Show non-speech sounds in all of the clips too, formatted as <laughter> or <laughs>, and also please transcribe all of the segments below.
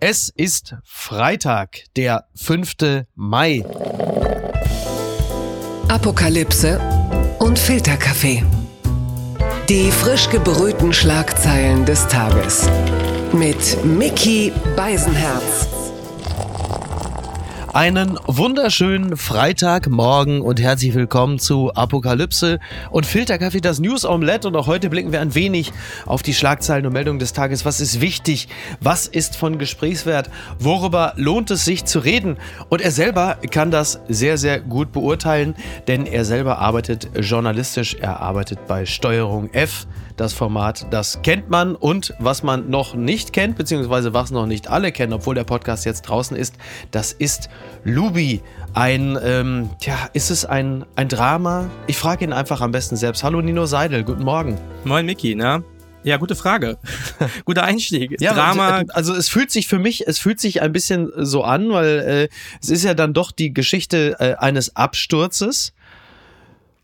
Es ist Freitag, der 5. Mai. Apokalypse und Filterkaffee. Die frisch gebrühten Schlagzeilen des Tages. Mit Mickey Beisenherz. Einen wunderschönen Freitagmorgen und herzlich willkommen zu Apokalypse und Filterkaffee, das News Omelette. Und auch heute blicken wir ein wenig auf die Schlagzeilen und Meldungen des Tages. Was ist wichtig? Was ist von Gesprächswert? Worüber lohnt es sich zu reden? Und er selber kann das sehr, sehr gut beurteilen, denn er selber arbeitet journalistisch. Er arbeitet bei Steuerung F das Format, das kennt man und was man noch nicht kennt, beziehungsweise was noch nicht alle kennen, obwohl der Podcast jetzt draußen ist, das ist Lubi. Ein, ähm, tja, ist es ein, ein Drama? Ich frage ihn einfach am besten selbst. Hallo Nino Seidel, guten Morgen. Moin Miki, na? Ja, gute Frage. <laughs> Guter Einstieg. Ja, Drama. Also es fühlt sich für mich, es fühlt sich ein bisschen so an, weil äh, es ist ja dann doch die Geschichte äh, eines Absturzes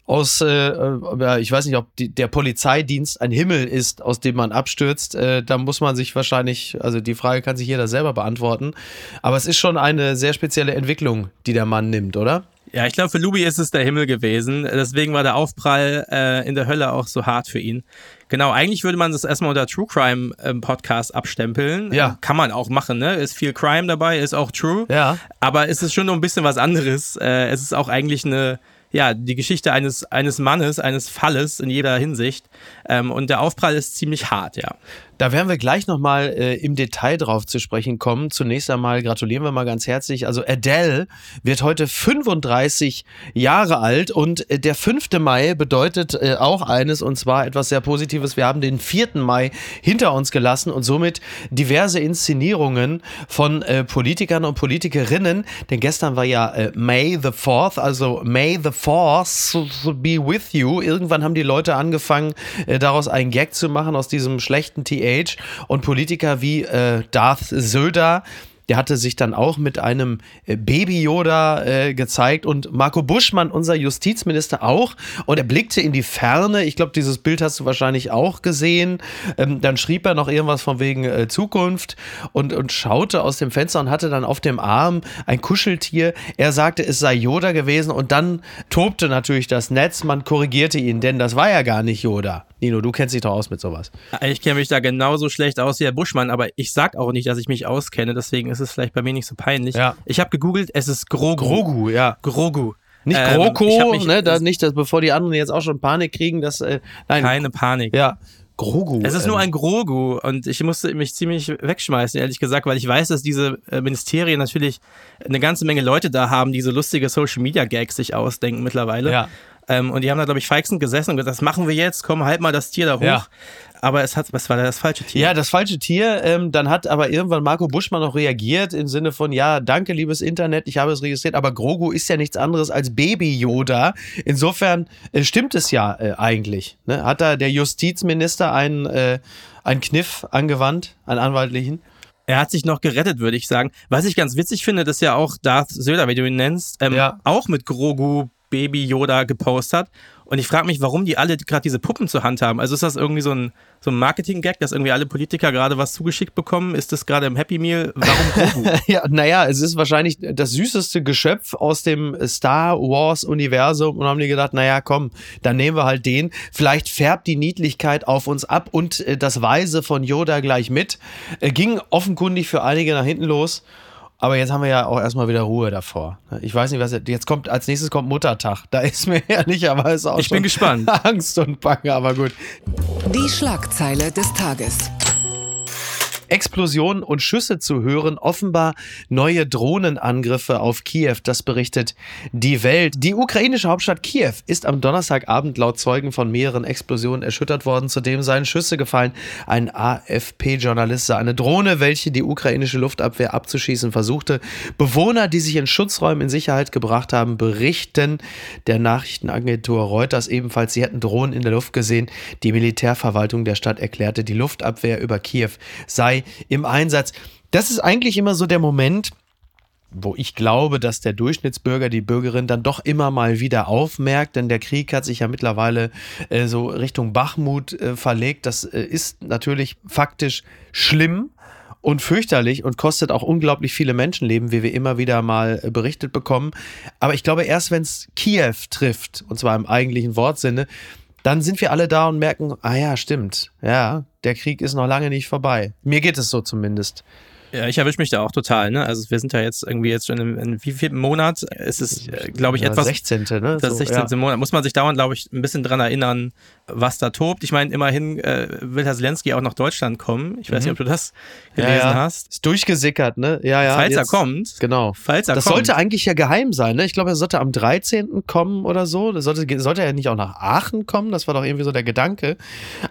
aus, äh, äh, ich weiß nicht, ob die, der Polizeidienst ein Himmel ist, aus dem man abstürzt. Äh, da muss man sich wahrscheinlich, also die Frage kann sich jeder selber beantworten. Aber es ist schon eine sehr spezielle Entwicklung, die der Mann nimmt, oder? Ja, ich glaube, für Lubi ist es der Himmel gewesen. Deswegen war der Aufprall äh, in der Hölle auch so hart für ihn. Genau, eigentlich würde man das erstmal unter True Crime ähm, Podcast abstempeln. Ja. Kann man auch machen, ne? Ist viel Crime dabei, ist auch true. Ja. Aber es ist schon noch ein bisschen was anderes. Äh, es ist auch eigentlich eine ja, die Geschichte eines, eines Mannes, eines Falles in jeder Hinsicht. Ähm, und der Aufprall ist ziemlich hart, ja. Da werden wir gleich nochmal äh, im Detail drauf zu sprechen kommen. Zunächst einmal gratulieren wir mal ganz herzlich. Also Adele wird heute 35 Jahre alt und äh, der 5. Mai bedeutet äh, auch eines und zwar etwas sehr Positives. Wir haben den 4. Mai hinter uns gelassen und somit diverse Inszenierungen von äh, Politikern und Politikerinnen. Denn gestern war ja äh, May the 4th, also May the 4th be with you. Irgendwann haben die Leute angefangen, äh, daraus einen Gag zu machen aus diesem schlechten TH und Politiker wie äh, Darth Söder der hatte sich dann auch mit einem äh, Baby-Yoda äh, gezeigt und Marco Buschmann, unser Justizminister, auch. Und er blickte in die Ferne. Ich glaube, dieses Bild hast du wahrscheinlich auch gesehen. Ähm, dann schrieb er noch irgendwas von wegen äh, Zukunft und, und schaute aus dem Fenster und hatte dann auf dem Arm ein Kuscheltier. Er sagte, es sei Yoda gewesen und dann tobte natürlich das Netz. Man korrigierte ihn, denn das war ja gar nicht Yoda. Nino, du kennst dich doch aus mit sowas. Ich kenne mich da genauso schlecht aus wie Herr Buschmann, aber ich sag auch nicht, dass ich mich auskenne, deswegen ist es vielleicht bei mir nicht so peinlich. Ja. Ich habe gegoogelt, es ist Grogu. Grogu, ja. Grogu. Nicht ähm, GroKo, ne, da, nicht, dass, bevor die anderen jetzt auch schon Panik kriegen, dass, äh, nein. Keine Panik. Ja. Grogu. Es ist nur ähm. ein Grogu und ich musste mich ziemlich wegschmeißen, ehrlich gesagt, weil ich weiß, dass diese äh, Ministerien natürlich eine ganze Menge Leute da haben, die so lustige Social Media Gags sich ausdenken mittlerweile. Ja. Ähm, und die haben da, glaube ich, feixend gesessen und gesagt, das machen wir jetzt, komm, halt mal das Tier da hoch. Ja. Aber es hat, was war das falsche Tier? Ja, das falsche Tier. Ähm, dann hat aber irgendwann Marco Buschmann noch reagiert im Sinne von, ja, danke, liebes Internet, ich habe es registriert, aber Grogu ist ja nichts anderes als Baby-Yoda. Insofern äh, stimmt es ja äh, eigentlich. Ne? Hat da der Justizminister einen, äh, einen Kniff angewandt, einen anwaltlichen? Er hat sich noch gerettet, würde ich sagen. Was ich ganz witzig finde, dass ja auch Darth Söder, wie du ihn nennst, ähm, ja. auch mit Grogu Baby Yoda gepostet. Und ich frage mich, warum die alle gerade diese Puppen zur Hand haben. Also ist das irgendwie so ein, so ein Marketing-Gag, dass irgendwie alle Politiker gerade was zugeschickt bekommen? Ist das gerade im Happy Meal? Warum Grogu? <laughs> ja, naja, es ist wahrscheinlich das süßeste Geschöpf aus dem Star Wars-Universum und haben die gedacht, naja, komm, dann nehmen wir halt den. Vielleicht färbt die Niedlichkeit auf uns ab und äh, das Weise von Yoda gleich mit. Äh, ging offenkundig für einige nach hinten los. Aber jetzt haben wir ja auch erstmal wieder Ruhe davor. Ich weiß nicht, was jetzt kommt. Als nächstes kommt Muttertag. Da ist mir <laughs> ehrlicherweise auch ich bin gespannt. <laughs> Angst und Bange, aber gut. Die Schlagzeile des Tages. Explosionen und Schüsse zu hören, offenbar neue Drohnenangriffe auf Kiew, das berichtet die Welt. Die ukrainische Hauptstadt Kiew ist am Donnerstagabend laut Zeugen von mehreren Explosionen erschüttert worden, zudem seien Schüsse gefallen. Ein AFP-Journalist sah eine Drohne, welche die ukrainische Luftabwehr abzuschießen versuchte. Bewohner, die sich in Schutzräumen in Sicherheit gebracht haben, berichten der Nachrichtenagentur Reuters ebenfalls, sie hätten Drohnen in der Luft gesehen. Die Militärverwaltung der Stadt erklärte, die Luftabwehr über Kiew sei im Einsatz. Das ist eigentlich immer so der Moment, wo ich glaube, dass der Durchschnittsbürger, die Bürgerin dann doch immer mal wieder aufmerkt, denn der Krieg hat sich ja mittlerweile äh, so Richtung Bachmut äh, verlegt. Das äh, ist natürlich faktisch schlimm und fürchterlich und kostet auch unglaublich viele Menschenleben, wie wir immer wieder mal äh, berichtet bekommen. Aber ich glaube, erst wenn es Kiew trifft, und zwar im eigentlichen Wortsinne, dann sind wir alle da und merken, ah ja, stimmt, ja, der Krieg ist noch lange nicht vorbei. Mir geht es so zumindest. Ja, ich erwische mich da auch total. Ne? Also wir sind ja jetzt irgendwie jetzt schon in, in wie viel Monat? Es ist, äh, glaube ich, ja, etwas. 16. Ne? Das so, 16. Ja. Monat. Muss man sich dauernd, glaube ich, ein bisschen dran erinnern, was da tobt. Ich meine, immerhin äh, will Herr Zelensky auch nach Deutschland kommen. Ich weiß mhm. nicht, ob du das gelesen ja, hast. Ist durchgesickert, ne? Ja, ja. Falls jetzt, er kommt. Genau. Falls er das kommt. sollte eigentlich ja geheim sein, ne? Ich glaube, er sollte am 13. kommen oder so. Das sollte, sollte er nicht auch nach Aachen kommen? Das war doch irgendwie so der Gedanke.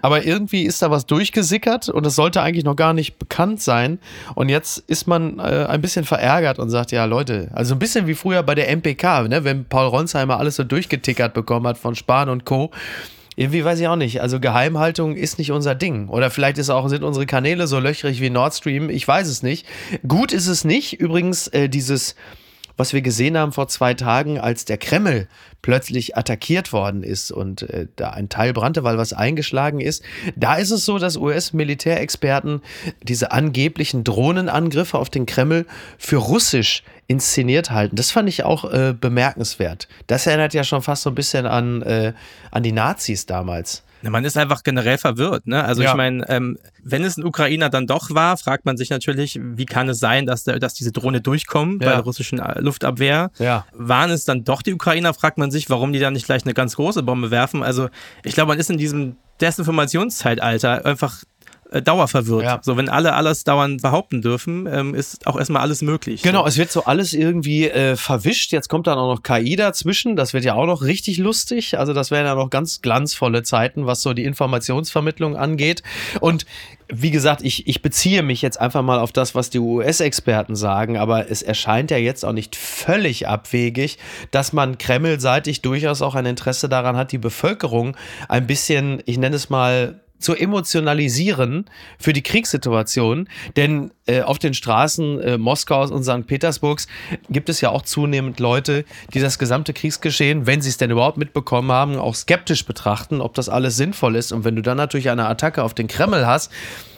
Aber irgendwie ist da was durchgesickert und es sollte eigentlich noch gar nicht bekannt sein. Und jetzt ist man äh, ein bisschen verärgert und sagt, ja, Leute, also ein bisschen wie früher bei der MPK, ne? Wenn Paul Ronsheimer alles so durchgetickert bekommen hat von Spahn und Co. Irgendwie weiß ich auch nicht. Also Geheimhaltung ist nicht unser Ding. Oder vielleicht ist auch, sind unsere Kanäle so löchrig wie Nord Stream. Ich weiß es nicht. Gut ist es nicht. Übrigens, äh, dieses was wir gesehen haben vor zwei Tagen, als der Kreml plötzlich attackiert worden ist und äh, da ein Teil brannte, weil was eingeschlagen ist. Da ist es so, dass US-Militärexperten diese angeblichen Drohnenangriffe auf den Kreml für russisch inszeniert halten. Das fand ich auch äh, bemerkenswert. Das erinnert ja schon fast so ein bisschen an, äh, an die Nazis damals. Man ist einfach generell verwirrt. Ne? Also ja. ich meine, ähm, wenn es ein Ukrainer dann doch war, fragt man sich natürlich, wie kann es sein, dass, der, dass diese Drohne durchkommt ja. bei der russischen äh, Luftabwehr? Ja. Waren es dann doch die Ukrainer, fragt man sich, warum die dann nicht gleich eine ganz große Bombe werfen. Also ich glaube, man ist in diesem Desinformationszeitalter einfach äh, dauerverwirrt. Ja. So, wenn alle alles dauernd behaupten dürfen, ähm, ist auch erstmal alles möglich. Genau, so. es wird so alles irgendwie äh, verwischt. Jetzt kommt dann auch noch KI dazwischen. Das wird ja auch noch richtig lustig. Also, das wären ja noch ganz glanzvolle Zeiten, was so die Informationsvermittlung angeht. Und wie gesagt, ich, ich beziehe mich jetzt einfach mal auf das, was die US-Experten sagen, aber es erscheint ja jetzt auch nicht völlig abwegig, dass man kremlseitig durchaus auch ein Interesse daran hat, die Bevölkerung ein bisschen, ich nenne es mal, zu emotionalisieren für die Kriegssituation. Denn äh, auf den Straßen äh, Moskaus und St. Petersburgs gibt es ja auch zunehmend Leute, die das gesamte Kriegsgeschehen, wenn sie es denn überhaupt mitbekommen haben, auch skeptisch betrachten, ob das alles sinnvoll ist. Und wenn du dann natürlich eine Attacke auf den Kreml hast,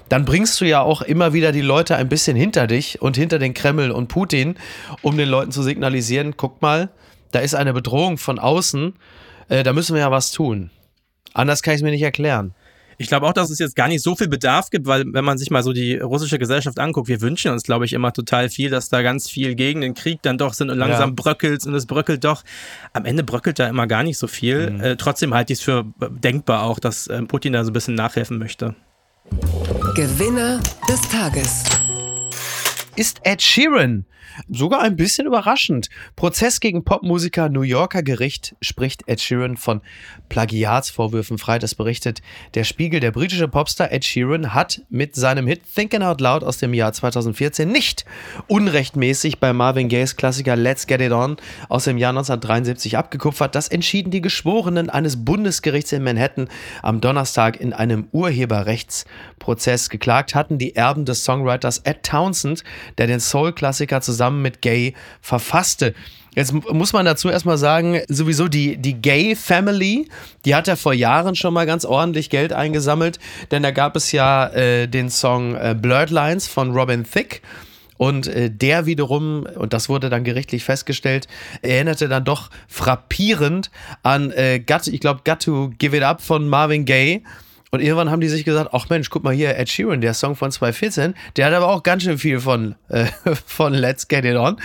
dann bringst du ja auch immer wieder die Leute ein bisschen hinter dich und hinter den Kreml und Putin, um den Leuten zu signalisieren, guck mal, da ist eine Bedrohung von außen, äh, da müssen wir ja was tun. Anders kann ich es mir nicht erklären. Ich glaube auch, dass es jetzt gar nicht so viel Bedarf gibt, weil wenn man sich mal so die russische Gesellschaft anguckt, wir wünschen uns, glaube ich, immer total viel, dass da ganz viel gegen den Krieg dann doch sind und langsam ja. bröckelt und es bröckelt doch. Am Ende bröckelt da immer gar nicht so viel. Mhm. Äh, trotzdem halte ich es für denkbar auch, dass äh, Putin da so ein bisschen nachhelfen möchte. Gewinner des Tages ist Ed Sheeran Sogar ein bisschen überraschend. Prozess gegen Popmusiker New Yorker Gericht spricht Ed Sheeran von Plagiatsvorwürfen frei. Das berichtet der Spiegel. Der britische Popstar Ed Sheeran hat mit seinem Hit Thinking Out Loud aus dem Jahr 2014 nicht unrechtmäßig bei Marvin Gayes Klassiker Let's Get It On aus dem Jahr 1973 abgekupfert. Das entschieden die Geschworenen eines Bundesgerichts in Manhattan am Donnerstag in einem Urheberrechtsprozess. Geklagt hatten die Erben des Songwriters Ed Townsend, der den Soul-Klassiker zusammen zusammen mit Gay verfasste. Jetzt muss man dazu erstmal sagen, sowieso die, die Gay Family, die hat ja vor Jahren schon mal ganz ordentlich Geld eingesammelt, denn da gab es ja äh, den Song äh, Blurred Lines von Robin Thicke. Und äh, der wiederum, und das wurde dann gerichtlich festgestellt, erinnerte dann doch frappierend an äh, Got, ich glaube, Got to Give It Up von Marvin Gaye. Und irgendwann haben die sich gesagt, ach Mensch, guck mal hier, Ed Sheeran, der Song von 2014, der hat aber auch ganz schön viel von, äh, <laughs> von Let's Get It On.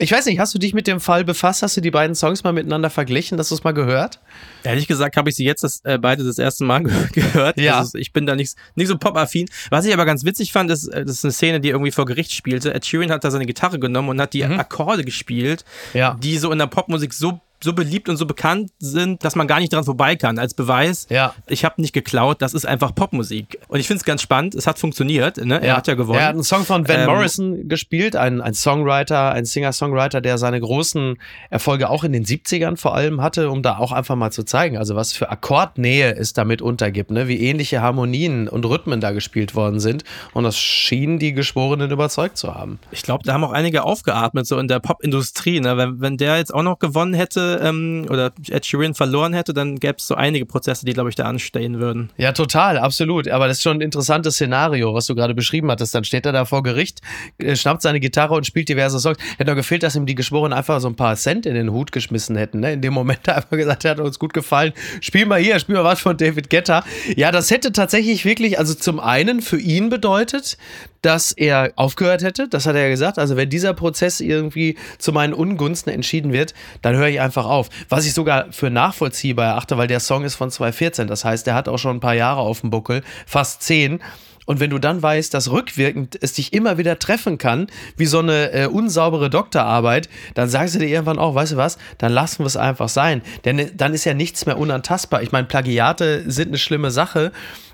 Ich weiß nicht, hast du dich mit dem Fall befasst? Hast du die beiden Songs mal miteinander verglichen? Hast du es mal gehört? Ehrlich gesagt habe ich sie jetzt das, äh, beide das erste Mal <laughs> gehört. Ja. Also ich bin da nicht, nicht so pop-affin. Was ich aber ganz witzig fand, ist, äh, das ist eine Szene, die irgendwie vor Gericht spielte. Ed Sheeran hat da seine Gitarre genommen und hat die mhm. Akkorde gespielt, ja. die so in der Popmusik so so beliebt und so bekannt sind, dass man gar nicht dran vorbei kann. Als Beweis, ja. ich habe nicht geklaut, das ist einfach Popmusik. Und ich finde es ganz spannend, es hat funktioniert, ne? er ja. hat ja gewonnen. Er hat einen Song von Van ähm, Morrison gespielt, ein, ein Songwriter, ein Singer-Songwriter, der seine großen Erfolge auch in den 70ern vor allem hatte, um da auch einfach mal zu zeigen, also was für Akkordnähe es damit untergibt, ne? wie ähnliche Harmonien und Rhythmen da gespielt worden sind. Und das schien die Geschworenen überzeugt zu haben. Ich glaube, da haben auch einige aufgeatmet, so in der Popindustrie. Ne? Wenn, wenn der jetzt auch noch gewonnen hätte, ähm, oder Ed Sheeran verloren hätte, dann gäbe es so einige Prozesse, die, glaube ich, da anstehen würden. Ja, total, absolut. Aber das ist schon ein interessantes Szenario, was du gerade beschrieben hattest. Dann steht er da vor Gericht, äh, schnappt seine Gitarre und spielt diverse Songs. Hätte noch gefehlt, dass ihm die Geschworenen einfach so ein paar Cent in den Hut geschmissen hätten. Ne? In dem Moment einfach gesagt, er hat uns gut gefallen. Spiel mal hier, spiel mal was von David Guetta. Ja, das hätte tatsächlich wirklich, also zum einen für ihn bedeutet, dass er aufgehört hätte. Das hat er ja gesagt. Also wenn dieser Prozess irgendwie zu meinen Ungunsten entschieden wird, dann höre ich einfach auf. Was ich sogar für nachvollziehbar erachte, weil der Song ist von 2014. Das heißt, der hat auch schon ein paar Jahre auf dem Buckel, fast zehn. Und wenn du dann weißt, dass rückwirkend es dich immer wieder treffen kann, wie so eine äh, unsaubere Doktorarbeit, dann sagst du dir irgendwann auch, weißt du was, dann lassen wir es einfach sein. Denn äh, dann ist ja nichts mehr unantastbar. Ich meine, Plagiate sind eine schlimme Sache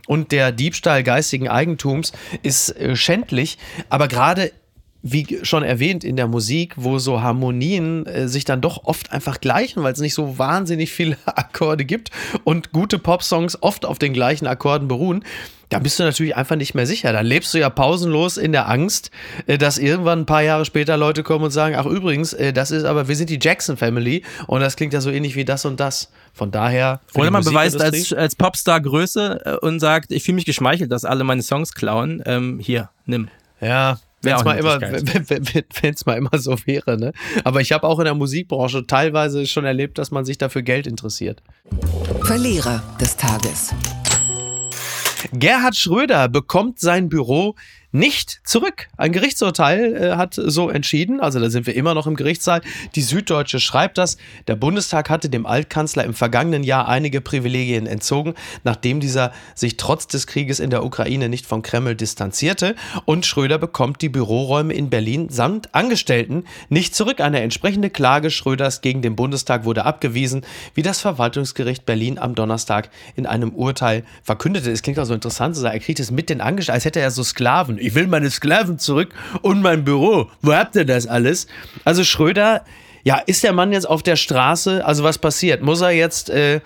und der Diebstahl geistigen Eigentums ist äh, schändlich, aber gerade wie schon erwähnt in der Musik, wo so Harmonien äh, sich dann doch oft einfach gleichen, weil es nicht so wahnsinnig viele <laughs> Akkorde gibt und gute Popsongs oft auf den gleichen Akkorden beruhen, da bist du natürlich einfach nicht mehr sicher. Dann lebst du ja pausenlos in der Angst, äh, dass irgendwann ein paar Jahre später Leute kommen und sagen, ach übrigens, äh, das ist aber, wir sind die Jackson Family und das klingt ja so ähnlich wie das und das. Von daher. Oder man beweist als, als Popstar Größe äh, und sagt, ich fühle mich geschmeichelt, dass alle meine Songs klauen. Ähm, hier, nimm. Ja, <laughs> wenn es mal, immer, mal immer so wäre. Ne? Aber ich habe auch in der Musikbranche teilweise schon erlebt, dass man sich dafür Geld interessiert. Verlierer des Tages. Gerhard Schröder bekommt sein Büro nicht zurück. Ein Gerichtsurteil äh, hat so entschieden, also da sind wir immer noch im Gerichtssaal. Die Süddeutsche schreibt das, der Bundestag hatte dem Altkanzler im vergangenen Jahr einige Privilegien entzogen, nachdem dieser sich trotz des Krieges in der Ukraine nicht vom Kreml distanzierte und Schröder bekommt die Büroräume in Berlin samt Angestellten nicht zurück. Eine entsprechende Klage Schröders gegen den Bundestag wurde abgewiesen, wie das Verwaltungsgericht Berlin am Donnerstag in einem Urteil verkündete. Es klingt auch so interessant, er kriegt es mit den Angestellten, als hätte er so Sklaven ich will meine Sklaven zurück und mein Büro. Wo habt ihr das alles? Also Schröder, ja, ist der Mann jetzt auf der Straße? Also was passiert? Muss er jetzt äh,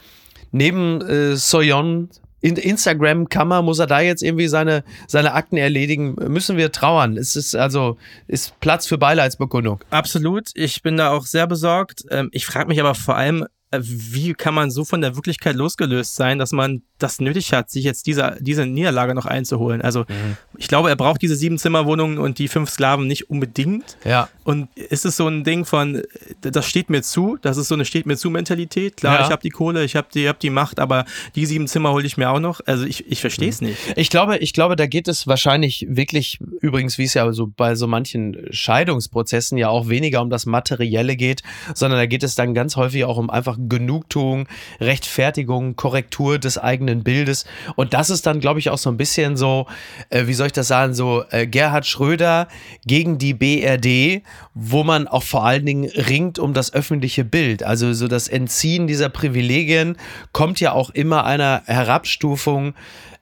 neben äh, Soyon in Instagram-Kammer, muss er da jetzt irgendwie seine, seine Akten erledigen? Müssen wir trauern? Es ist also ist Platz für Beileidsbekundung. Absolut. Ich bin da auch sehr besorgt. Ähm, ich frage mich aber vor allem, wie kann man so von der Wirklichkeit losgelöst sein, dass man das nötig hat, sich jetzt diese, diese Niederlage noch einzuholen? Also mhm. ich glaube, er braucht diese sieben Zimmerwohnungen und die fünf Sklaven nicht unbedingt. Ja. Und ist es so ein Ding von, das steht mir zu, das ist so eine steht mir zu Mentalität. Klar, ja. ich habe die Kohle, ich habe die, hab die Macht, aber die sieben Zimmer hole ich mir auch noch. Also ich, ich verstehe es mhm. nicht. Ich glaube, ich glaube, da geht es wahrscheinlich wirklich, übrigens, wie es ja so bei so manchen Scheidungsprozessen ja auch weniger um das Materielle geht, sondern da geht es dann ganz häufig auch um einfach Genugtuung, Rechtfertigung, Korrektur des eigenen Bildes. Und das ist dann, glaube ich, auch so ein bisschen so, äh, wie soll ich das sagen, so äh, Gerhard Schröder gegen die BRD, wo man auch vor allen Dingen ringt um das öffentliche Bild. Also so das Entziehen dieser Privilegien kommt ja auch immer einer Herabstufung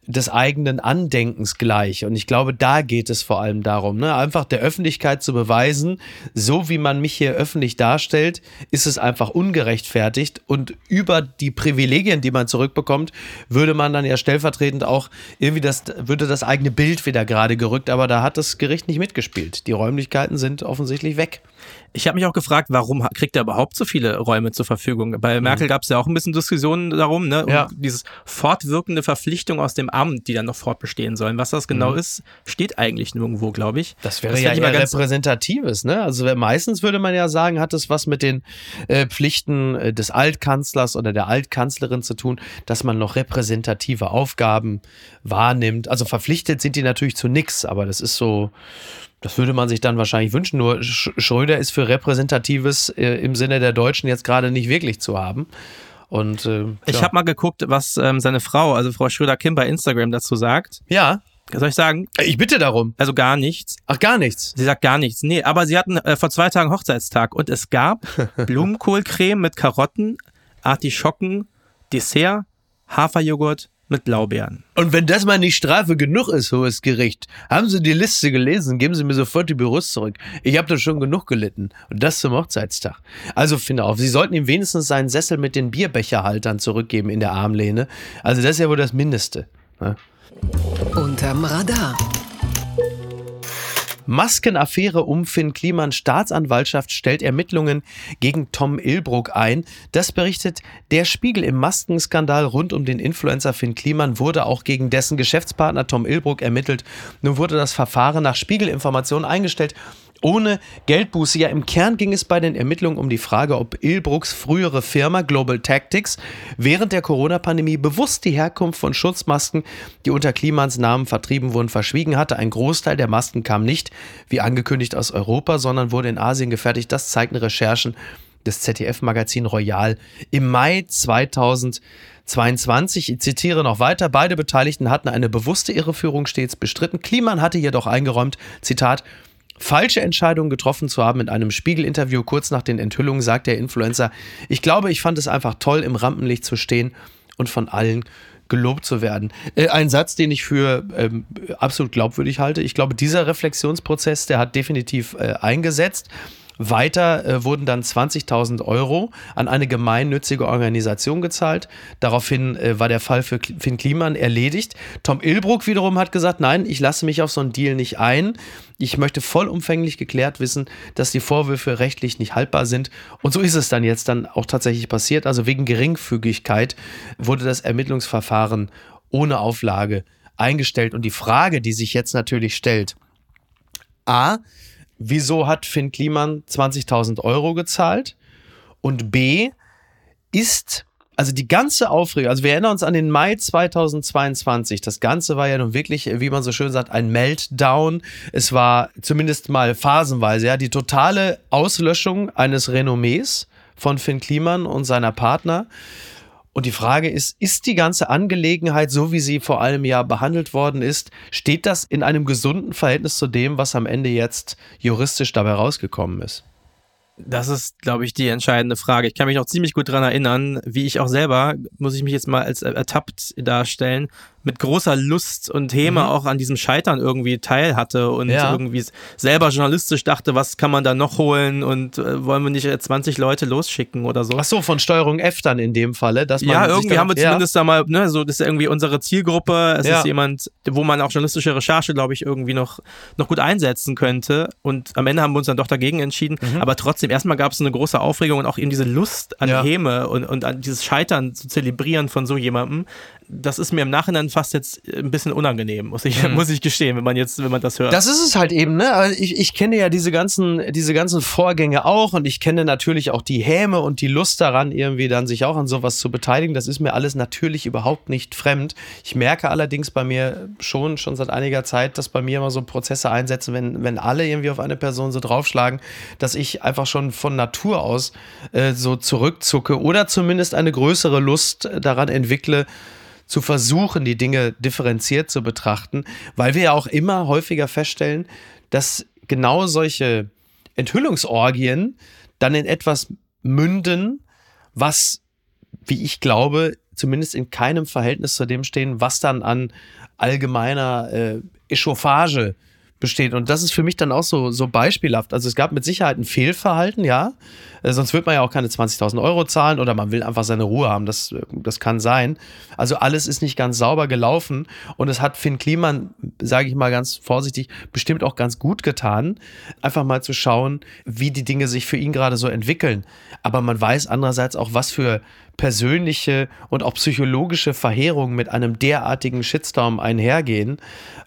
des eigenen Andenkens gleich. Und ich glaube, da geht es vor allem darum, ne? einfach der Öffentlichkeit zu beweisen, so wie man mich hier öffentlich darstellt, ist es einfach ungerechtfertigt. Und über die Privilegien, die man zurückbekommt, würde man dann ja stellvertretend auch irgendwie das, würde das eigene Bild wieder gerade gerückt. Aber da hat das Gericht nicht mitgespielt. Die Räumlichkeiten sind offensichtlich weg. Ich habe mich auch gefragt, warum kriegt er überhaupt so viele Räume zur Verfügung? Bei mhm. Merkel gab es ja auch ein bisschen Diskussionen darum, ne? Um ja. dieses fortwirkende Verpflichtung aus dem Amt, die dann noch fortbestehen sollen. Was das genau mhm. ist, steht eigentlich nirgendwo, glaube ich. Das wäre das ja eher repräsentatives, ne? Also meistens würde man ja sagen, hat es was mit den äh, Pflichten äh, des Altkanzlers oder der Altkanzlerin zu tun, dass man noch repräsentative Aufgaben wahrnimmt. Also verpflichtet sind die natürlich zu nichts, aber das ist so das würde man sich dann wahrscheinlich wünschen. Nur Schröder ist für Repräsentatives äh, im Sinne der Deutschen jetzt gerade nicht wirklich zu haben. Und äh, ich habe mal geguckt, was ähm, seine Frau, also Frau Schröder-Kim bei Instagram dazu sagt. Ja. Soll ich sagen? Ich bitte darum. Also gar nichts. Ach, gar nichts. Sie sagt gar nichts. Nee, aber sie hatten äh, vor zwei Tagen Hochzeitstag und es gab <laughs> Blumenkohlcreme mit Karotten, Artischocken, Dessert, Haferjoghurt, mit Blaubeeren. Und wenn das mal nicht Strafe genug ist, hohes Gericht, haben Sie die Liste gelesen, geben Sie mir sofort die Büros zurück. Ich habe da schon genug gelitten. Und das zum Hochzeitstag. Also finde auf, Sie sollten ihm wenigstens seinen Sessel mit den Bierbecherhaltern zurückgeben in der Armlehne. Also das ist ja wohl das Mindeste. Ne? Unterm Radar. Maskenaffäre um Finn Kliman. Staatsanwaltschaft stellt Ermittlungen gegen Tom Ilbruck ein. Das berichtet der Spiegel. Im Maskenskandal rund um den Influencer Finn Kliman wurde auch gegen dessen Geschäftspartner Tom Ilbruck ermittelt. Nun wurde das Verfahren nach Spiegelinformationen eingestellt ohne Geldbuße. Ja, im Kern ging es bei den Ermittlungen um die Frage, ob Ilbrucks frühere Firma Global Tactics während der Corona-Pandemie bewusst die Herkunft von Schutzmasken, die unter Klimans Namen vertrieben wurden, verschwiegen hatte. Ein Großteil der Masken kam nicht, wie angekündigt, aus Europa, sondern wurde in Asien gefertigt. Das zeigten Recherchen des ZDF-Magazin Royal im Mai 2022. Ich zitiere noch weiter. Beide Beteiligten hatten eine bewusste Irreführung stets bestritten. Kliman hatte jedoch eingeräumt, Zitat, falsche Entscheidungen getroffen zu haben. In einem Spiegel-Interview kurz nach den Enthüllungen sagt der Influencer, ich glaube, ich fand es einfach toll, im Rampenlicht zu stehen und von allen gelobt zu werden. Äh, ein Satz, den ich für ähm, absolut glaubwürdig halte. Ich glaube, dieser Reflexionsprozess, der hat definitiv äh, eingesetzt. Weiter äh, wurden dann 20.000 Euro an eine gemeinnützige Organisation gezahlt. Daraufhin äh, war der Fall für Finn Kliman erledigt. Tom Ilbruck wiederum hat gesagt, nein, ich lasse mich auf so einen Deal nicht ein. Ich möchte vollumfänglich geklärt wissen, dass die Vorwürfe rechtlich nicht haltbar sind. Und so ist es dann jetzt dann auch tatsächlich passiert. Also wegen Geringfügigkeit wurde das Ermittlungsverfahren ohne Auflage eingestellt. Und die Frage, die sich jetzt natürlich stellt, a, wieso hat Finn Kliman 20.000 Euro gezahlt? Und B, ist, also die ganze Aufregung, also wir erinnern uns an den Mai 2022, das Ganze war ja nun wirklich, wie man so schön sagt, ein Meltdown. Es war zumindest mal phasenweise, ja, die totale Auslöschung eines Renommees von Finn Kliman und seiner Partner. Und die Frage ist, ist die ganze Angelegenheit, so wie sie vor einem Jahr behandelt worden ist, steht das in einem gesunden Verhältnis zu dem, was am Ende jetzt juristisch dabei rausgekommen ist? Das ist, glaube ich, die entscheidende Frage. Ich kann mich noch ziemlich gut daran erinnern, wie ich auch selber, muss ich mich jetzt mal als ertappt darstellen, mit großer Lust und Häme mhm. auch an diesem Scheitern irgendwie teil hatte und ja. irgendwie selber journalistisch dachte, was kann man da noch holen und äh, wollen wir nicht 20 Leute losschicken oder so. Ach so, von Steuerung F dann in dem Falle, dass man Ja, irgendwie dann, haben wir ja. zumindest da mal, ne, so das ist irgendwie unsere Zielgruppe, es ja. ist jemand, wo man auch journalistische Recherche, glaube ich, irgendwie noch noch gut einsetzen könnte und am Ende haben wir uns dann doch dagegen entschieden, mhm. aber trotzdem erstmal gab es eine große Aufregung und auch eben diese Lust an Häme und und an dieses Scheitern zu zelebrieren von so jemandem, das ist mir im Nachhinein fast jetzt ein bisschen unangenehm, muss ich, mhm. muss ich gestehen, wenn man jetzt, wenn man das hört. Das ist es halt eben, ne? Also ich, ich kenne ja diese ganzen, diese ganzen Vorgänge auch und ich kenne natürlich auch die Häme und die Lust daran, irgendwie dann sich auch an sowas zu beteiligen. Das ist mir alles natürlich überhaupt nicht fremd. Ich merke allerdings bei mir schon, schon seit einiger Zeit, dass bei mir immer so Prozesse einsetzen, wenn, wenn alle irgendwie auf eine Person so draufschlagen, dass ich einfach schon von Natur aus äh, so zurückzucke oder zumindest eine größere Lust daran entwickle, zu versuchen, die Dinge differenziert zu betrachten, weil wir ja auch immer häufiger feststellen, dass genau solche Enthüllungsorgien dann in etwas münden, was, wie ich glaube, zumindest in keinem Verhältnis zu dem stehen, was dann an allgemeiner äh, Echauffage besteht. Und das ist für mich dann auch so, so beispielhaft. Also es gab mit Sicherheit ein Fehlverhalten, ja. Äh, sonst wird man ja auch keine 20.000 Euro zahlen oder man will einfach seine Ruhe haben. Das, äh, das kann sein. Also alles ist nicht ganz sauber gelaufen. Und es hat Finn Kliman, sage ich mal ganz vorsichtig, bestimmt auch ganz gut getan, einfach mal zu schauen, wie die Dinge sich für ihn gerade so entwickeln. Aber man weiß andererseits auch, was für persönliche und auch psychologische Verheerungen mit einem derartigen Shitstorm einhergehen.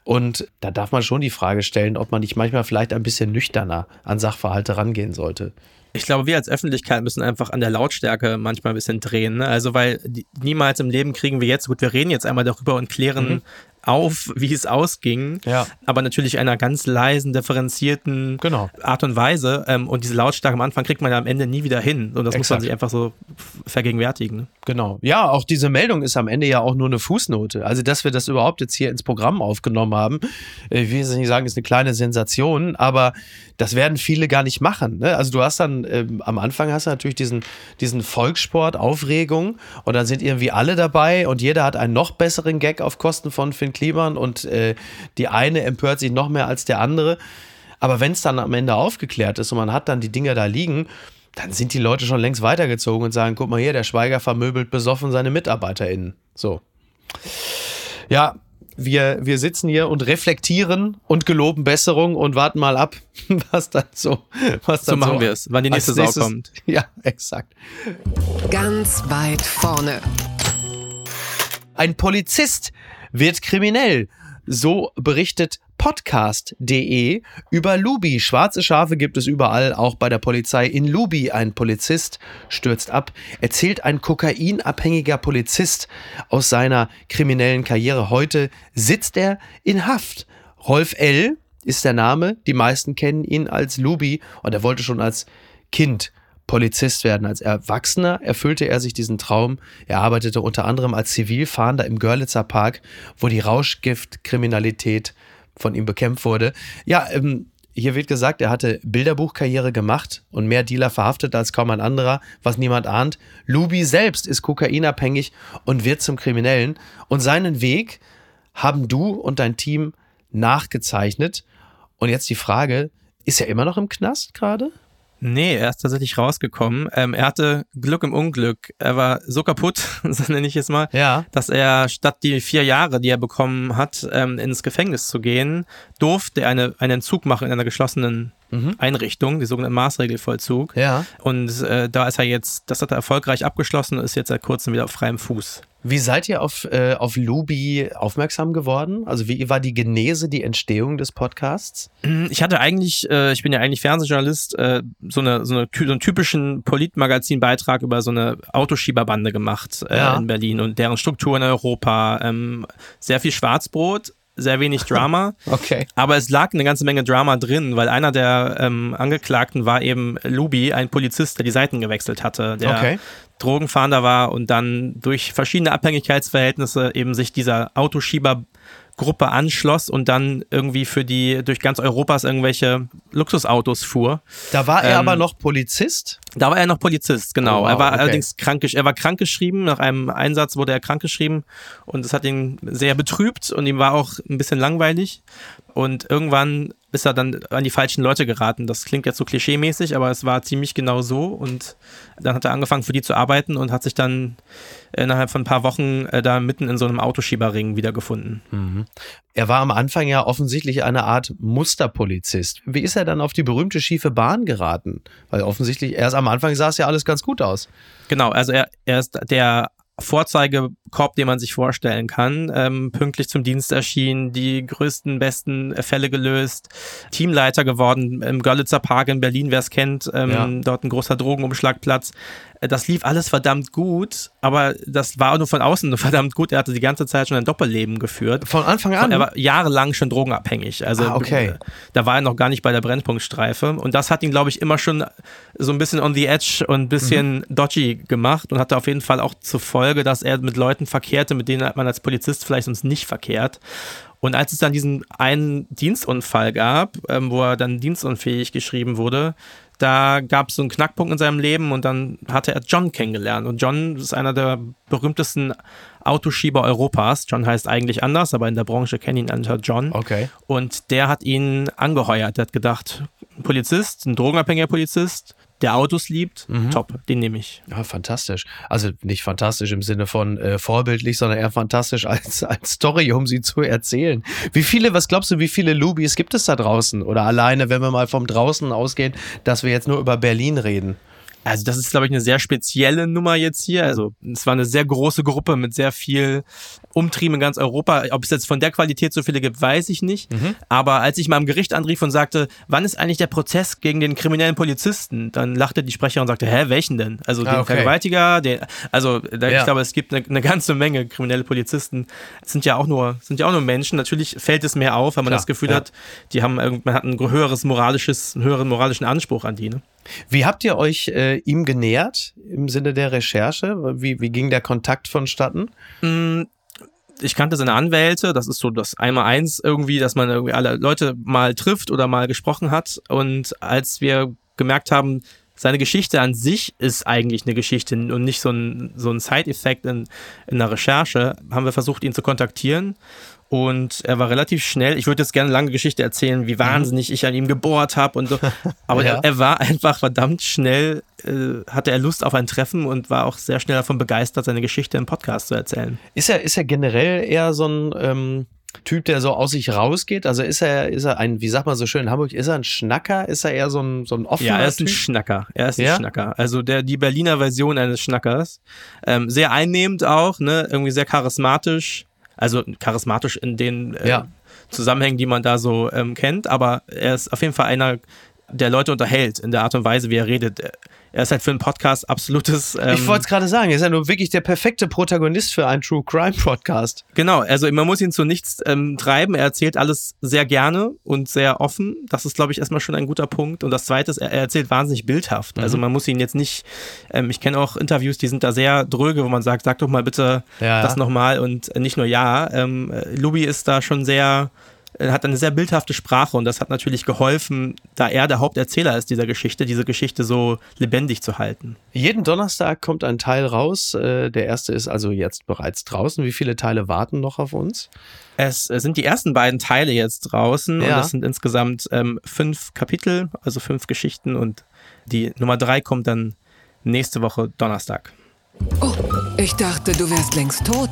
Und da darf man schon die Frage stellen, ob man nicht manchmal vielleicht ein bisschen nüchterner an Sachverhalte rangehen sollte. Ich glaube, wir als Öffentlichkeit müssen einfach an der Lautstärke manchmal ein bisschen drehen. Ne? Also, weil niemals im Leben kriegen wir jetzt, gut, wir reden jetzt einmal darüber und klären mhm auf, wie es ausging, ja. aber natürlich einer ganz leisen, differenzierten genau. Art und Weise. Ähm, und diese Lautstärke am Anfang kriegt man ja am Ende nie wieder hin. Und das Exakt. muss man sich einfach so vergegenwärtigen. Ne? Genau. Ja, auch diese Meldung ist am Ende ja auch nur eine Fußnote. Also, dass wir das überhaupt jetzt hier ins Programm aufgenommen haben, äh, ich will jetzt nicht sagen, ist eine kleine Sensation, aber das werden viele gar nicht machen. Ne? Also, du hast dann ähm, am Anfang hast du natürlich diesen, diesen Volkssport, Aufregung und dann sind irgendwie alle dabei und jeder hat einen noch besseren Gag auf Kosten von Finn Kliman und äh, die eine empört sich noch mehr als der andere. Aber wenn es dann am Ende aufgeklärt ist und man hat dann die Dinger da liegen, dann sind die Leute schon längst weitergezogen und sagen, guck mal hier, der Schweiger vermöbelt besoffen seine MitarbeiterInnen. So. Ja, Wir, wir sitzen hier und reflektieren und geloben Besserung und warten mal ab, <laughs> was dann so. Was dann so machen so wir es, wann die nächste Sau kommt. <laughs> Ja, exakt. Ganz weit vorne. Ein Polizist wird kriminell. So berichtet podcast.de über Lubi. Schwarze Schafe gibt es überall, auch bei der Polizei. In Lubi ein Polizist stürzt ab, erzählt ein kokainabhängiger Polizist aus seiner kriminellen Karriere. Heute sitzt er in Haft. Rolf L. ist der Name. Die meisten kennen ihn als Lubi und er wollte schon als Kind Polizist werden. Als Erwachsener erfüllte er sich diesen Traum. Er arbeitete unter anderem als Zivilfahnder im Görlitzer Park, wo die Rauschgiftkriminalität von ihm bekämpft wurde. Ja, ähm, hier wird gesagt, er hatte Bilderbuchkarriere gemacht und mehr Dealer verhaftet als kaum ein anderer, was niemand ahnt. Lubi selbst ist kokainabhängig und wird zum Kriminellen. Und seinen Weg haben du und dein Team nachgezeichnet. Und jetzt die Frage, ist er immer noch im Knast gerade? Nee, er ist tatsächlich rausgekommen. Ähm, er hatte Glück im Unglück. Er war so kaputt, <laughs> so nenne ich es mal, ja. dass er statt die vier Jahre, die er bekommen hat, ähm, ins Gefängnis zu gehen, durfte er eine, einen Entzug machen in einer geschlossenen mhm. Einrichtung, die sogenannte Maßregelvollzug. Ja. Und äh, da ist er jetzt, das hat er erfolgreich abgeschlossen und ist jetzt seit kurzem wieder auf freiem Fuß. Wie seid ihr auf, äh, auf Lubi aufmerksam geworden? Also wie war die Genese, die Entstehung des Podcasts? Mm, ich hatte eigentlich, äh, ich bin ja eigentlich Fernsehjournalist, äh, so, eine, so, eine, so einen typischen Politmagazin-Beitrag über so eine Autoschieberbande gemacht äh, ja. in Berlin und deren Struktur in Europa. Ähm, sehr viel Schwarzbrot, sehr wenig Drama. <laughs> okay. Aber es lag eine ganze Menge Drama drin, weil einer der ähm, Angeklagten war eben Lubi, ein Polizist, der die Seiten gewechselt hatte, der okay. Drogenfahnder war und dann durch verschiedene Abhängigkeitsverhältnisse eben sich dieser Autoschieber Gruppe anschloss und dann irgendwie für die durch ganz Europas irgendwelche Luxusautos fuhr. Da war er ähm, aber noch Polizist? Da war er noch Polizist, genau. Oh, wow, er war okay. allerdings krank, er war krankgeschrieben, nach einem Einsatz wurde er krankgeschrieben und das hat ihn sehr betrübt und ihm war auch ein bisschen langweilig. Und irgendwann ist er dann an die falschen Leute geraten. Das klingt jetzt so klischeemäßig, aber es war ziemlich genau so. Und dann hat er angefangen, für die zu arbeiten und hat sich dann innerhalb von ein paar Wochen äh, da mitten in so einem Autoschieberring wiedergefunden. Mhm. Er war am Anfang ja offensichtlich eine Art Musterpolizist. Wie ist er dann auf die berühmte schiefe Bahn geraten? Weil offensichtlich, erst am Anfang sah es ja alles ganz gut aus. Genau, also er, er ist der Vorzeigekorb, den man sich vorstellen kann. Ähm, pünktlich zum Dienst erschienen, die größten, besten Fälle gelöst, Teamleiter geworden im Görlitzer Park in Berlin, wer es kennt, ähm, ja. dort ein großer Drogenumschlagplatz. Das lief alles verdammt gut, aber das war nur von außen <laughs> verdammt gut. Er hatte die ganze Zeit schon ein Doppelleben geführt. Von Anfang an? Er war jahrelang schon drogenabhängig. Also ah, okay. da war er noch gar nicht bei der Brennpunktstreife. Und das hat ihn, glaube ich, immer schon so ein bisschen on the edge und ein bisschen mhm. dodgy gemacht und hatte auf jeden Fall auch zur Folge, dass er mit Leuten verkehrte, mit denen man als Polizist vielleicht sonst nicht verkehrt. Und als es dann diesen einen Dienstunfall gab, ähm, wo er dann dienstunfähig geschrieben wurde, da gab es so einen Knackpunkt in seinem Leben und dann hatte er John kennengelernt. Und John ist einer der berühmtesten Autoschieber Europas. John heißt eigentlich anders, aber in der Branche kennen ihn unter John. Okay. Und der hat ihn angeheuert. Der hat gedacht, Polizist, ein drogenabhängiger Polizist, der Autos liebt, mhm. top, den nehme ich. Ja, fantastisch. Also nicht fantastisch im Sinne von äh, vorbildlich, sondern eher fantastisch als, <laughs> als Story, um sie zu erzählen. Wie viele, was glaubst du, wie viele Lubis gibt es da draußen? Oder alleine, wenn wir mal vom draußen ausgehen, dass wir jetzt nur über Berlin reden? Also das ist, glaube ich, eine sehr spezielle Nummer jetzt hier. Also es war eine sehr große Gruppe mit sehr viel Umtrieben in ganz Europa. Ob es jetzt von der Qualität so viele gibt, weiß ich nicht. Mhm. Aber als ich mal im Gericht anrief und sagte, wann ist eigentlich der Prozess gegen den kriminellen Polizisten, dann lachte die Sprecherin und sagte, hä, welchen denn? Also ah, den okay. Vergewaltiger, den, also da, ja. ich glaube, es gibt eine, eine, ganze Menge kriminelle Polizisten. Das sind ja auch nur, sind ja auch nur Menschen. Natürlich fällt es mehr auf, wenn man Klar, das Gefühl ja. hat, die haben, man hat ein höheres moralisches, einen höheren moralischen Anspruch an die. Ne? Wie habt ihr euch äh, ihm genähert im Sinne der Recherche? Wie, wie ging der Kontakt vonstatten? Mm, ich kannte seine Anwälte, das ist so das einmal eins irgendwie, dass man irgendwie alle Leute mal trifft oder mal gesprochen hat. Und als wir gemerkt haben, seine Geschichte an sich ist eigentlich eine Geschichte und nicht so ein, so ein Side-Effekt in, in der Recherche, haben wir versucht, ihn zu kontaktieren und er war relativ schnell. Ich würde jetzt gerne eine lange Geschichte erzählen, wie wahnsinnig ich an ihm gebohrt habe und so. <laughs> Aber ja. er, er, war einfach verdammt schnell, äh, hatte er Lust auf ein Treffen und war auch sehr schnell davon begeistert, seine Geschichte im Podcast zu erzählen. Ist er, ist er generell eher so ein, ähm, Typ, der so aus sich rausgeht? Also ist er, ist er ein, wie sagt man so schön in Hamburg, ist er ein Schnacker? Ist er eher so ein, so ein offener Ja, er ist ein typ? Schnacker. Er ist ein ja? Schnacker. Also der, die Berliner Version eines Schnackers. Ähm, sehr einnehmend auch, ne? Irgendwie sehr charismatisch. Also charismatisch in den äh, ja. Zusammenhängen, die man da so ähm, kennt, aber er ist auf jeden Fall einer, der Leute unterhält in der Art und Weise, wie er redet er ist halt für einen Podcast absolutes. Ähm, ich wollte es gerade sagen, er ist ja nur wirklich der perfekte Protagonist für einen True Crime Podcast. Genau, also man muss ihn zu nichts ähm, treiben. Er erzählt alles sehr gerne und sehr offen. Das ist, glaube ich, erstmal schon ein guter Punkt. Und das Zweite ist, er, er erzählt wahnsinnig bildhaft. Mhm. Also man muss ihn jetzt nicht. Ähm, ich kenne auch Interviews, die sind da sehr dröge, wo man sagt, sag doch mal bitte ja, das ja. nochmal und nicht nur ja. Ähm, Lubi ist da schon sehr hat eine sehr bildhafte Sprache und das hat natürlich geholfen, da er der Haupterzähler ist dieser Geschichte, diese Geschichte so lebendig zu halten. Jeden Donnerstag kommt ein Teil raus. Äh, der erste ist also jetzt bereits draußen. Wie viele Teile warten noch auf uns? Es sind die ersten beiden Teile jetzt draußen ja. und das sind insgesamt ähm, fünf Kapitel, also fünf Geschichten und die Nummer drei kommt dann nächste Woche Donnerstag. Oh, ich dachte, du wärst längst tot.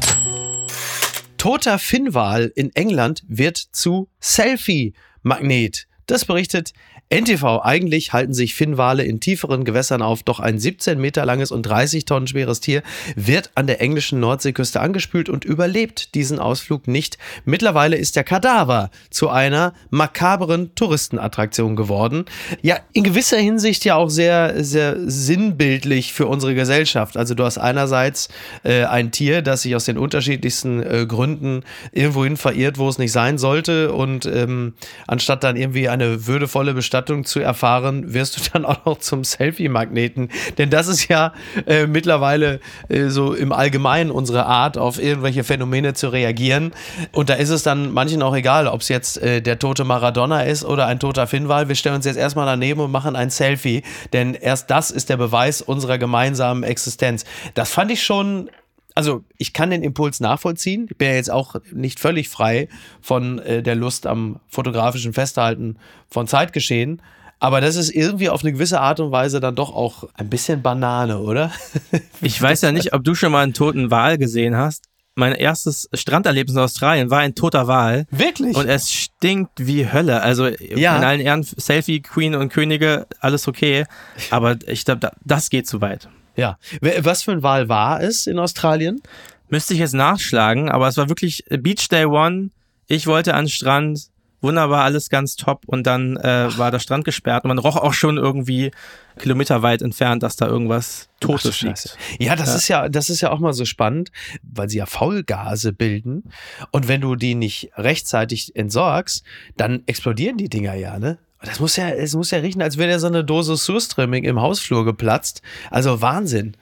Toter Finnwal in England wird zu Selfie-Magnet. Das berichtet NTV, eigentlich halten sich Finnwale in tieferen Gewässern auf, doch ein 17 Meter langes und 30 Tonnen schweres Tier wird an der englischen Nordseeküste angespült und überlebt diesen Ausflug nicht. Mittlerweile ist der Kadaver zu einer makaberen Touristenattraktion geworden. Ja, in gewisser Hinsicht ja auch sehr, sehr sinnbildlich für unsere Gesellschaft. Also du hast einerseits äh, ein Tier, das sich aus den unterschiedlichsten äh, Gründen irgendwohin verirrt, wo es nicht sein sollte und ähm, anstatt dann irgendwie eine würdevolle Bestattung Bestattung zu erfahren, wirst du <laughs> dann auch noch zum Selfie-Magneten. Denn das ist ja äh, mittlerweile äh, so im Allgemeinen unsere Art, auf irgendwelche Phänomene zu reagieren. Und da ist es dann manchen auch egal, ob es jetzt äh, der tote Maradona ist oder ein toter Finnwal. Wir stellen uns jetzt erstmal daneben und machen ein Selfie. Denn erst das ist der Beweis unserer gemeinsamen Existenz. Das fand ich schon also ich kann den Impuls nachvollziehen. Ich bin ja jetzt auch nicht völlig frei von äh, der Lust am fotografischen Festhalten von Zeitgeschehen. Aber das ist irgendwie auf eine gewisse Art und Weise dann doch auch ein bisschen Banane, oder? <laughs> ich weiß ja nicht, ob du schon mal einen toten Wal gesehen hast. Mein erstes Stranderlebnis in Australien war ein toter Wal. Wirklich? Und es stinkt wie Hölle. Also ja. in allen Ehren Selfie, Queen und Könige, alles okay. Aber ich glaube, das geht zu weit. Ja. Was für ein Wahl war es in Australien? Müsste ich jetzt nachschlagen, aber es war wirklich Beach Day One. Ich wollte an den Strand, wunderbar, alles ganz top. Und dann äh, war der Strand gesperrt und man roch auch schon irgendwie kilometerweit entfernt, dass da irgendwas Totes liegt. Ja, das ja. ist ja, das ist ja auch mal so spannend, weil sie ja Faulgase bilden. Und wenn du die nicht rechtzeitig entsorgst, dann explodieren die Dinger ja, ne? Das muss ja, es muss ja riechen, als wäre da so eine Dose Surströmming im Hausflur geplatzt. Also Wahnsinn.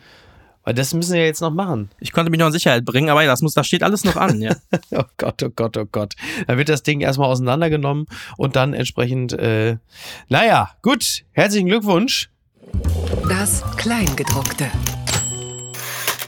Weil das müssen wir ja jetzt noch machen. Ich konnte mich noch in Sicherheit bringen, aber ja, das muss, das steht alles noch an, ja. <laughs> oh Gott, oh Gott, oh Gott. Da wird das Ding erstmal auseinandergenommen und dann entsprechend, äh, naja, gut. Herzlichen Glückwunsch. Das Kleingedruckte.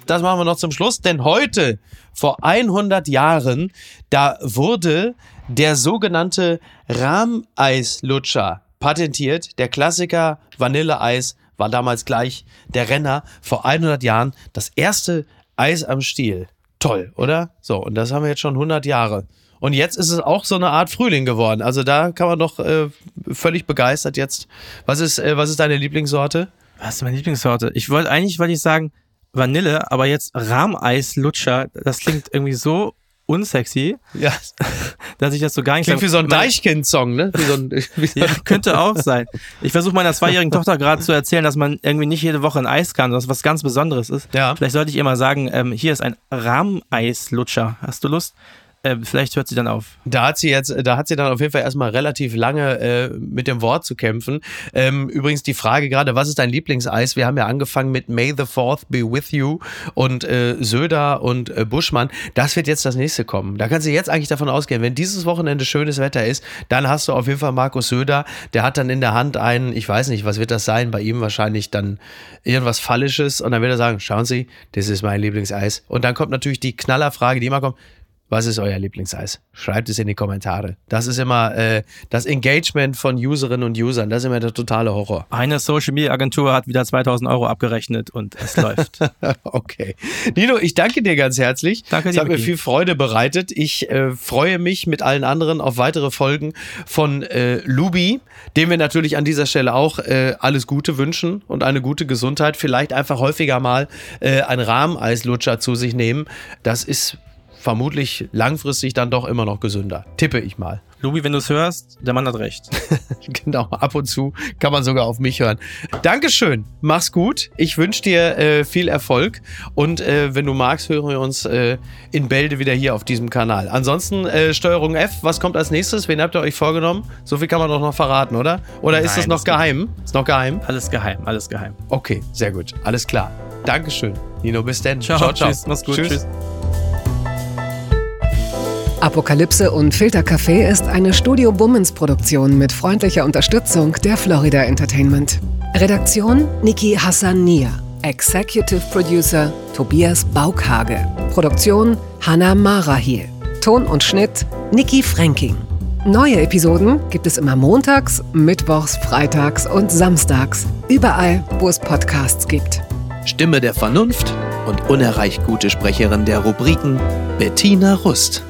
Das machen wir noch zum Schluss, denn heute, vor 100 Jahren, da wurde der sogenannte Rahmeislutscher patentiert. Der Klassiker Vanilleeis war damals gleich der Renner vor 100 Jahren. Das erste Eis am Stiel. Toll, oder? So, und das haben wir jetzt schon 100 Jahre. Und jetzt ist es auch so eine Art Frühling geworden. Also da kann man doch äh, völlig begeistert jetzt. Was ist, äh, was ist deine Lieblingssorte? Was ist meine Lieblingssorte? Ich wollte eigentlich, wollte ich sagen Vanille, aber jetzt Rahmeislutscher. Das klingt irgendwie so unsexy. Ja. <laughs> Dass ich das so gar nicht Klingt wie so ein Deichkind-Song, ne? Wie so ein, wie <laughs> so ja, könnte auch sein. Ich versuche meiner zweijährigen Tochter gerade zu erzählen, dass man irgendwie nicht jede Woche ein Eis kann, dass was ganz Besonderes ist. Ja. Vielleicht sollte ich ihr mal sagen, ähm, hier ist ein Rahmeislutscher. Hast du Lust? Äh, vielleicht hört sie dann auf. Da hat sie jetzt, da hat sie dann auf jeden Fall erstmal relativ lange äh, mit dem Wort zu kämpfen. Ähm, übrigens die Frage gerade, was ist dein Lieblingseis? Wir haben ja angefangen mit May the Fourth be with you und äh, Söder und äh, Buschmann. Das wird jetzt das nächste kommen. Da kannst du jetzt eigentlich davon ausgehen, wenn dieses Wochenende schönes Wetter ist, dann hast du auf jeden Fall Markus Söder. Der hat dann in der Hand einen, ich weiß nicht, was wird das sein? Bei ihm wahrscheinlich dann irgendwas Fallisches und dann wird er sagen, schauen Sie, das ist mein Lieblingseis. Und dann kommt natürlich die Knallerfrage, die immer kommt, Was ist euer Lieblingseis? Schreibt es in die Kommentare. Das ist immer äh, das Engagement von Userinnen und Usern. Das ist immer der totale Horror. Eine Social Media Agentur hat wieder 2000 Euro abgerechnet und es <laughs> läuft. okay. Nino, ich danke dir ganz herzlich. Danke dir. Es hat mir viel Freude bereitet. Ich äh, freue mich mit allen anderen auf weitere Folgen von äh, Lubi, dem wir natürlich an dieser Stelle auch äh, alles Gute wünschen und eine gute Gesundheit. Vielleicht einfach häufiger mal äh, ein Rahmeneislutscher zu sich nehmen. Das ist vermutlich langfristig dann doch immer noch gesünder. Tippe ich mal. Lubi, wenn du es hörst, der Mann hat recht. <laughs> genau, ab und zu kann man sogar auf mich hören. Dankeschön, mach's gut. Ich wünsche dir äh, viel Erfolg und äh, wenn du magst, hören wir uns äh, in Bälde wieder hier auf diesem Kanal. Ansonsten äh, Steuerung F, was kommt als nächstes? Wen habt ihr euch vorgenommen? So viel kann man doch noch verraten, oder? Oder Nein, ist das noch geheim? Ist noch geheim? Alles geheim, alles geheim. Okay, sehr gut, alles klar. Dankeschön, Nino. Bis dann. Ciao, ciao. ciao. Tschüss, mach's gut. Tschüss. tschüss. Apokalypse und Filtercafé ist eine Studio Bummens Produktion mit freundlicher Unterstützung der Florida Entertainment. Redaktion Niki Hassania. Executive Producer Tobias Baukhage. Produktion Hannah Marahiel. Ton und Schnitt Niki Franking. Neue Episoden gibt es immer montags, mittwochs, freitags und samstags. Überall, wo es Podcasts gibt. Stimme der Vernunft und unerreicht gute Sprecherin der Rubriken Bettina Rust.